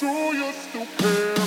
do you still care?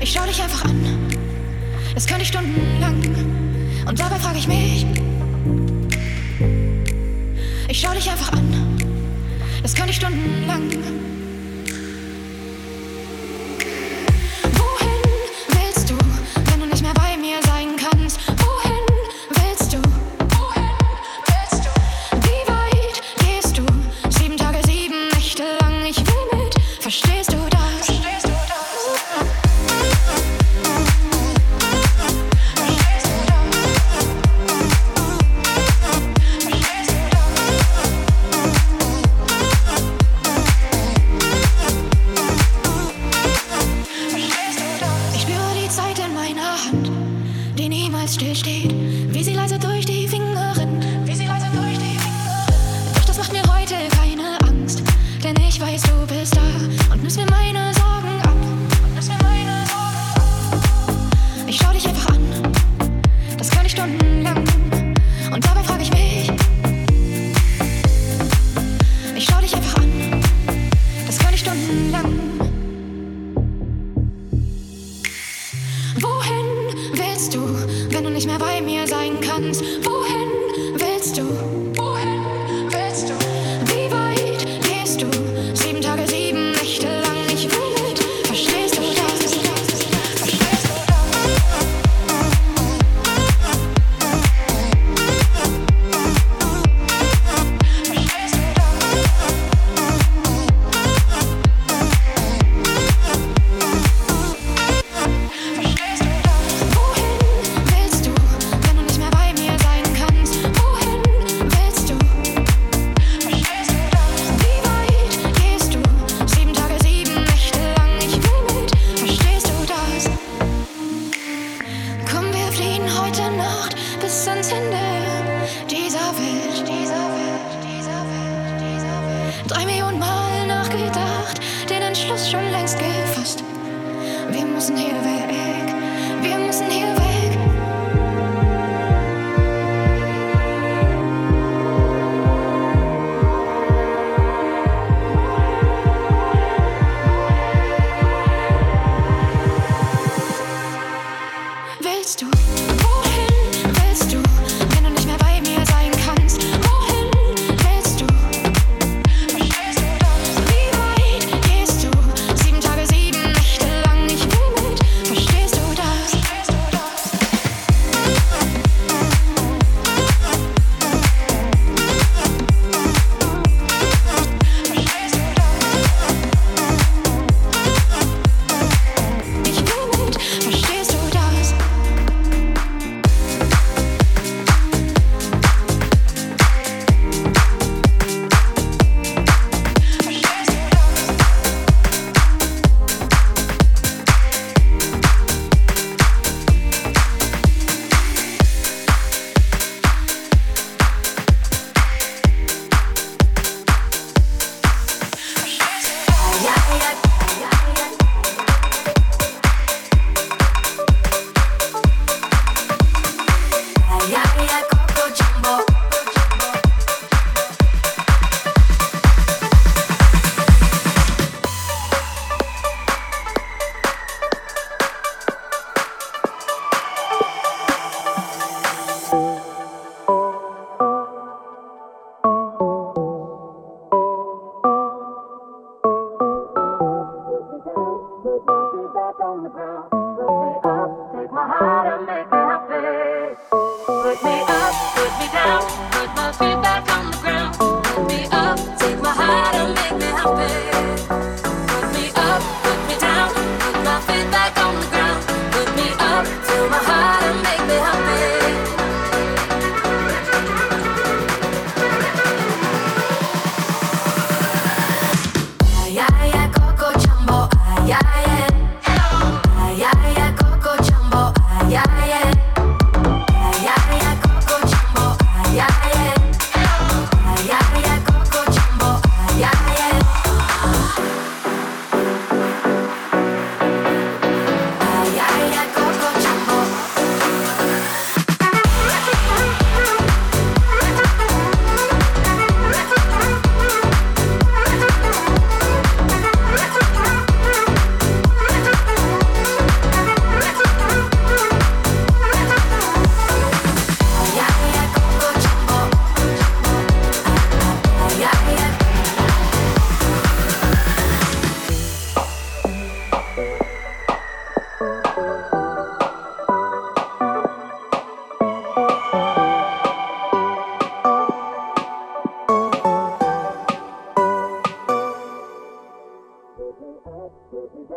Ich schau dich einfach an. Das könnte ich stundenlang. Und dabei frage ich mich. Ich schau dich einfach an. Das könnte ich stundenlang.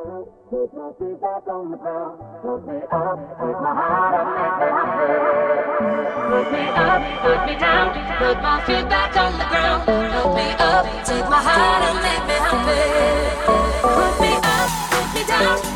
Put my feet back on the ground. Put me up, put my heart up, make me happy. Put me up, put me down. Put my feet back on the ground. Put me up, take my heart and make me happy. Put me up, put me down.